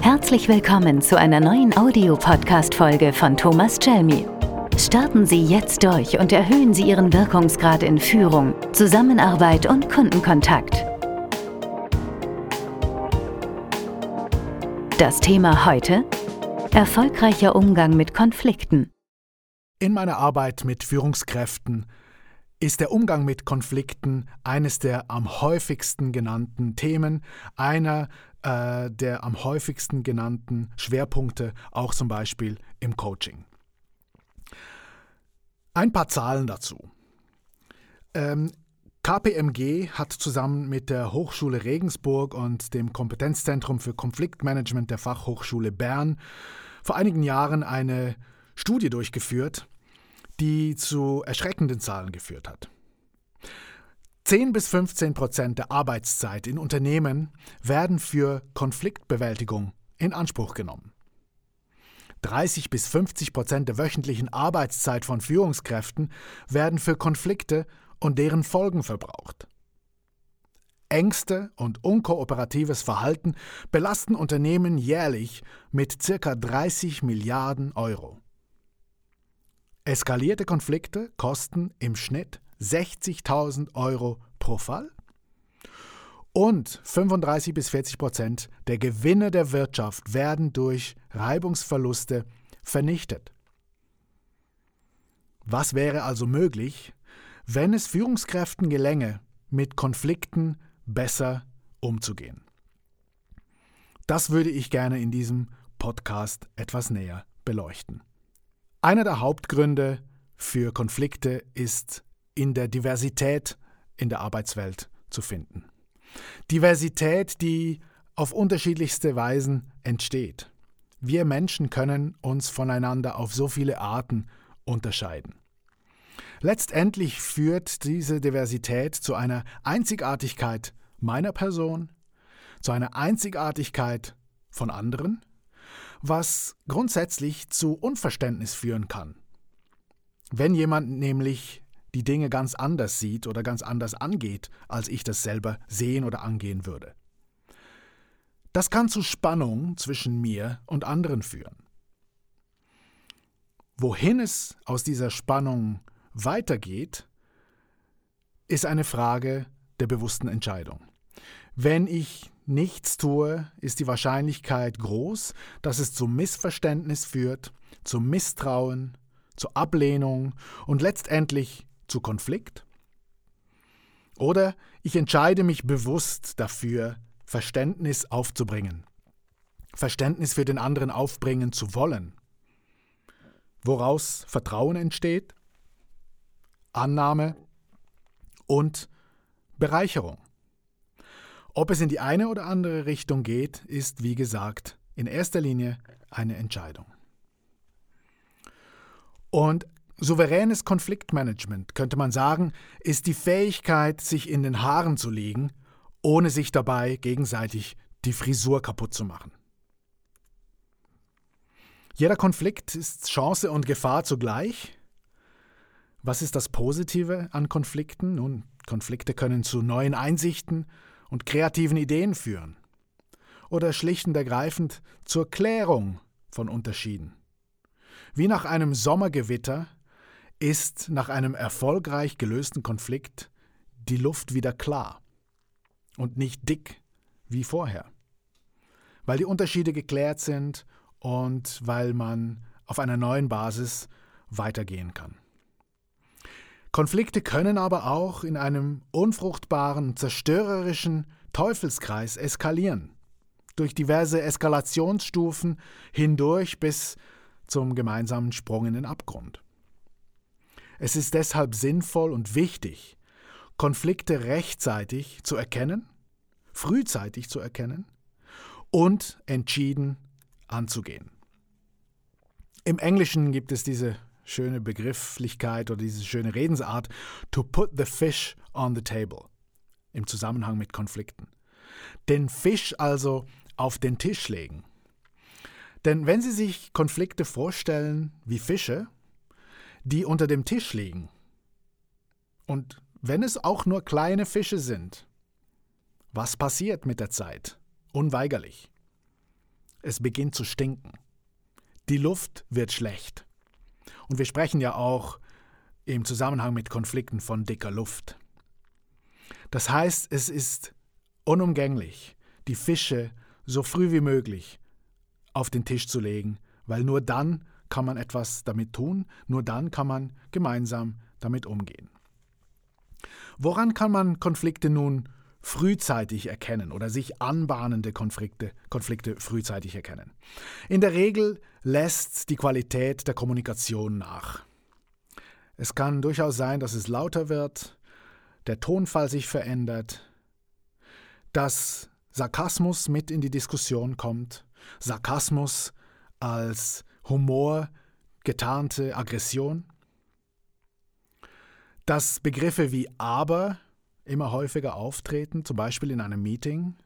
Herzlich willkommen zu einer neuen Audiopodcast-Folge von Thomas Chelmi. Starten Sie jetzt durch und erhöhen Sie Ihren Wirkungsgrad in Führung, Zusammenarbeit und Kundenkontakt. Das Thema heute? Erfolgreicher Umgang mit Konflikten. In meiner Arbeit mit Führungskräften ist der Umgang mit Konflikten eines der am häufigsten genannten Themen, einer äh, der am häufigsten genannten Schwerpunkte, auch zum Beispiel im Coaching. Ein paar Zahlen dazu. Ähm, KPMG hat zusammen mit der Hochschule Regensburg und dem Kompetenzzentrum für Konfliktmanagement der Fachhochschule Bern vor einigen Jahren eine Studie durchgeführt, die zu erschreckenden Zahlen geführt hat. 10 bis 15 Prozent der Arbeitszeit in Unternehmen werden für Konfliktbewältigung in Anspruch genommen. 30 bis 50 Prozent der wöchentlichen Arbeitszeit von Führungskräften werden für Konflikte und deren Folgen verbraucht. Ängste und unkooperatives Verhalten belasten Unternehmen jährlich mit ca. 30 Milliarden Euro. Eskalierte Konflikte kosten im Schnitt 60.000 Euro pro Fall und 35 bis 40 Prozent der Gewinne der Wirtschaft werden durch Reibungsverluste vernichtet. Was wäre also möglich, wenn es Führungskräften gelänge, mit Konflikten besser umzugehen? Das würde ich gerne in diesem Podcast etwas näher beleuchten. Einer der Hauptgründe für Konflikte ist in der Diversität in der Arbeitswelt zu finden. Diversität, die auf unterschiedlichste Weisen entsteht. Wir Menschen können uns voneinander auf so viele Arten unterscheiden. Letztendlich führt diese Diversität zu einer Einzigartigkeit meiner Person, zu einer Einzigartigkeit von anderen was grundsätzlich zu Unverständnis führen kann. Wenn jemand nämlich die Dinge ganz anders sieht oder ganz anders angeht, als ich das selber sehen oder angehen würde. Das kann zu Spannung zwischen mir und anderen führen. Wohin es aus dieser Spannung weitergeht, ist eine Frage der bewussten Entscheidung. Wenn ich nichts tue, ist die Wahrscheinlichkeit groß, dass es zu Missverständnis führt, zu Misstrauen, zu Ablehnung und letztendlich zu Konflikt. Oder ich entscheide mich bewusst dafür, Verständnis aufzubringen, Verständnis für den anderen aufbringen zu wollen, woraus Vertrauen entsteht, Annahme und Bereicherung. Ob es in die eine oder andere Richtung geht, ist, wie gesagt, in erster Linie eine Entscheidung. Und souveränes Konfliktmanagement, könnte man sagen, ist die Fähigkeit, sich in den Haaren zu liegen, ohne sich dabei gegenseitig die Frisur kaputt zu machen. Jeder Konflikt ist Chance und Gefahr zugleich. Was ist das Positive an Konflikten? Nun, Konflikte können zu neuen Einsichten, und kreativen Ideen führen oder schlicht und ergreifend zur Klärung von Unterschieden. Wie nach einem Sommergewitter ist nach einem erfolgreich gelösten Konflikt die Luft wieder klar und nicht dick wie vorher, weil die Unterschiede geklärt sind und weil man auf einer neuen Basis weitergehen kann. Konflikte können aber auch in einem unfruchtbaren, zerstörerischen Teufelskreis eskalieren, durch diverse Eskalationsstufen hindurch bis zum gemeinsamen Sprung in den Abgrund. Es ist deshalb sinnvoll und wichtig, Konflikte rechtzeitig zu erkennen, frühzeitig zu erkennen und entschieden anzugehen. Im Englischen gibt es diese schöne Begrifflichkeit oder diese schöne Redensart, to put the fish on the table, im Zusammenhang mit Konflikten. Den Fisch also auf den Tisch legen. Denn wenn Sie sich Konflikte vorstellen wie Fische, die unter dem Tisch liegen, und wenn es auch nur kleine Fische sind, was passiert mit der Zeit? Unweigerlich. es beginnt zu stinken. Die Luft wird schlecht. Und wir sprechen ja auch im Zusammenhang mit Konflikten von dicker Luft. Das heißt, es ist unumgänglich, die Fische so früh wie möglich auf den Tisch zu legen, weil nur dann kann man etwas damit tun, nur dann kann man gemeinsam damit umgehen. Woran kann man Konflikte nun frühzeitig erkennen oder sich anbahnende Konflikte, Konflikte frühzeitig erkennen? In der Regel lässt die Qualität der Kommunikation nach. Es kann durchaus sein, dass es lauter wird, der Tonfall sich verändert, dass Sarkasmus mit in die Diskussion kommt, Sarkasmus als Humor getarnte Aggression, dass Begriffe wie aber immer häufiger auftreten, zum Beispiel in einem Meeting.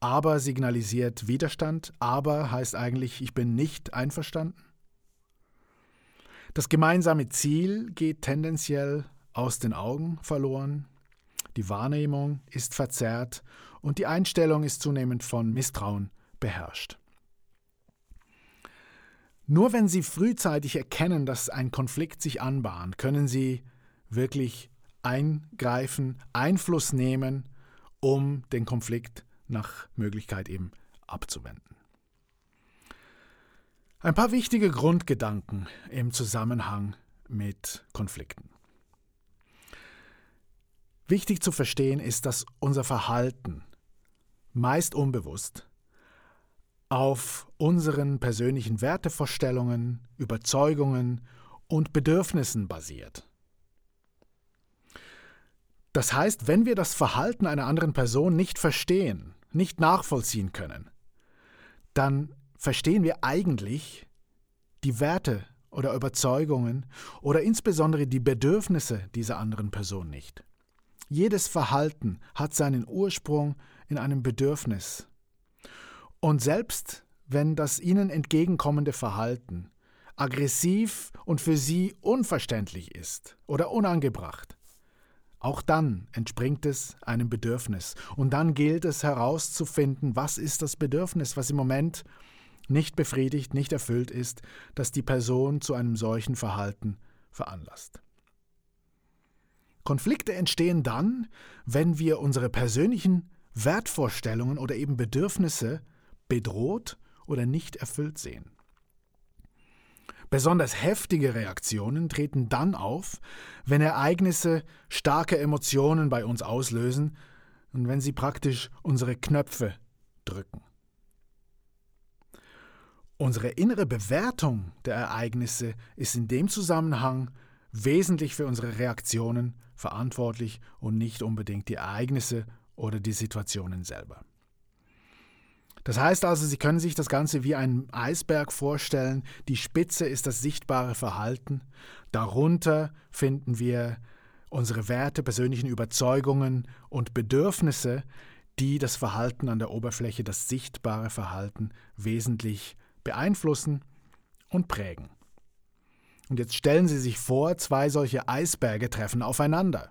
Aber signalisiert Widerstand, aber heißt eigentlich, ich bin nicht einverstanden. Das gemeinsame Ziel geht tendenziell aus den Augen verloren, die Wahrnehmung ist verzerrt und die Einstellung ist zunehmend von Misstrauen beherrscht. Nur wenn Sie frühzeitig erkennen, dass ein Konflikt sich anbahnt, können Sie wirklich eingreifen, Einfluss nehmen, um den Konflikt nach Möglichkeit eben abzuwenden. Ein paar wichtige Grundgedanken im Zusammenhang mit Konflikten. Wichtig zu verstehen ist, dass unser Verhalten meist unbewusst auf unseren persönlichen Wertevorstellungen, Überzeugungen und Bedürfnissen basiert. Das heißt, wenn wir das Verhalten einer anderen Person nicht verstehen, nicht nachvollziehen können, dann verstehen wir eigentlich die Werte oder Überzeugungen oder insbesondere die Bedürfnisse dieser anderen Person nicht. Jedes Verhalten hat seinen Ursprung in einem Bedürfnis. Und selbst wenn das ihnen entgegenkommende Verhalten aggressiv und für sie unverständlich ist oder unangebracht, auch dann entspringt es einem Bedürfnis. Und dann gilt es herauszufinden, was ist das Bedürfnis, was im Moment nicht befriedigt, nicht erfüllt ist, das die Person zu einem solchen Verhalten veranlasst. Konflikte entstehen dann, wenn wir unsere persönlichen Wertvorstellungen oder eben Bedürfnisse bedroht oder nicht erfüllt sehen. Besonders heftige Reaktionen treten dann auf, wenn Ereignisse starke Emotionen bei uns auslösen und wenn sie praktisch unsere Knöpfe drücken. Unsere innere Bewertung der Ereignisse ist in dem Zusammenhang wesentlich für unsere Reaktionen verantwortlich und nicht unbedingt die Ereignisse oder die Situationen selber. Das heißt also, Sie können sich das Ganze wie einen Eisberg vorstellen. Die Spitze ist das sichtbare Verhalten. Darunter finden wir unsere Werte, persönlichen Überzeugungen und Bedürfnisse, die das Verhalten an der Oberfläche, das sichtbare Verhalten wesentlich beeinflussen und prägen. Und jetzt stellen Sie sich vor, zwei solche Eisberge treffen aufeinander.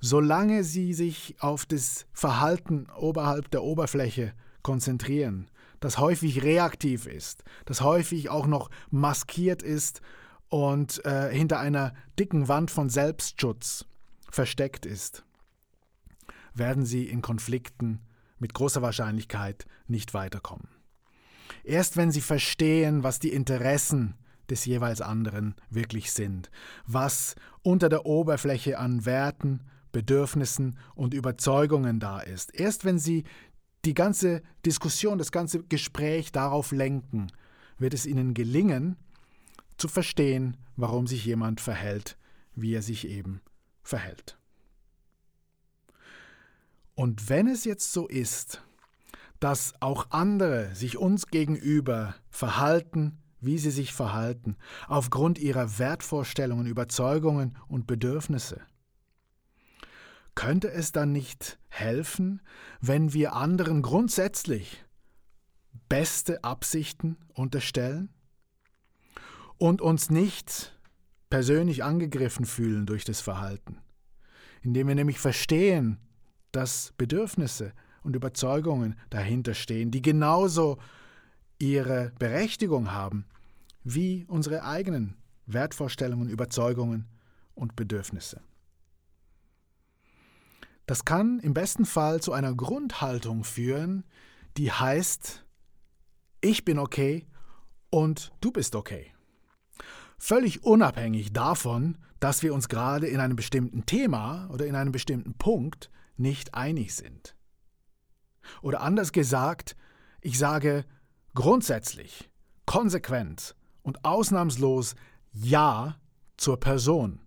Solange sie sich auf das Verhalten oberhalb der Oberfläche konzentrieren, das häufig reaktiv ist, das häufig auch noch maskiert ist und äh, hinter einer dicken Wand von Selbstschutz versteckt ist, werden sie in Konflikten mit großer Wahrscheinlichkeit nicht weiterkommen. Erst wenn sie verstehen, was die Interessen des jeweils anderen wirklich sind, was unter der Oberfläche an Werten Bedürfnissen und Überzeugungen da ist. Erst wenn Sie die ganze Diskussion, das ganze Gespräch darauf lenken, wird es Ihnen gelingen, zu verstehen, warum sich jemand verhält, wie er sich eben verhält. Und wenn es jetzt so ist, dass auch andere sich uns gegenüber verhalten, wie sie sich verhalten, aufgrund ihrer Wertvorstellungen, Überzeugungen und Bedürfnisse, könnte es dann nicht helfen, wenn wir anderen grundsätzlich beste Absichten unterstellen und uns nicht persönlich angegriffen fühlen durch das Verhalten, indem wir nämlich verstehen, dass Bedürfnisse und Überzeugungen dahinter stehen, die genauso ihre Berechtigung haben wie unsere eigenen Wertvorstellungen, Überzeugungen und Bedürfnisse. Das kann im besten Fall zu einer Grundhaltung führen, die heißt, ich bin okay und du bist okay. Völlig unabhängig davon, dass wir uns gerade in einem bestimmten Thema oder in einem bestimmten Punkt nicht einig sind. Oder anders gesagt, ich sage grundsätzlich, konsequent und ausnahmslos Ja zur Person,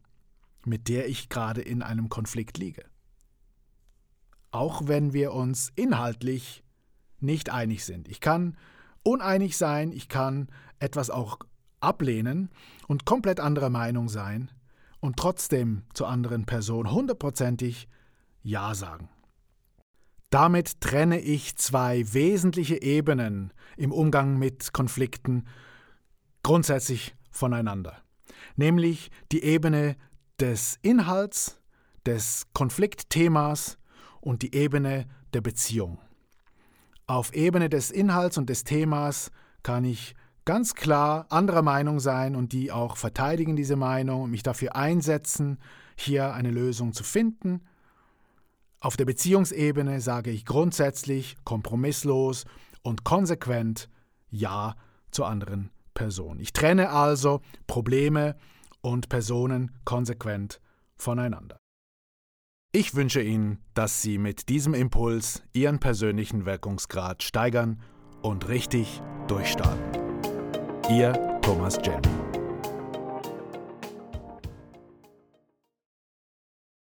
mit der ich gerade in einem Konflikt liege. Auch wenn wir uns inhaltlich nicht einig sind. Ich kann uneinig sein, ich kann etwas auch ablehnen und komplett anderer Meinung sein und trotzdem zur anderen Person hundertprozentig Ja sagen. Damit trenne ich zwei wesentliche Ebenen im Umgang mit Konflikten grundsätzlich voneinander, nämlich die Ebene des Inhalts, des Konfliktthemas und die Ebene der Beziehung. Auf Ebene des Inhalts und des Themas kann ich ganz klar anderer Meinung sein und die auch verteidigen diese Meinung und mich dafür einsetzen, hier eine Lösung zu finden. Auf der Beziehungsebene sage ich grundsätzlich, kompromisslos und konsequent Ja zur anderen Person. Ich trenne also Probleme und Personen konsequent voneinander. Ich wünsche Ihnen, dass Sie mit diesem Impuls Ihren persönlichen Wirkungsgrad steigern und richtig durchstarten. Ihr Thomas Jelly.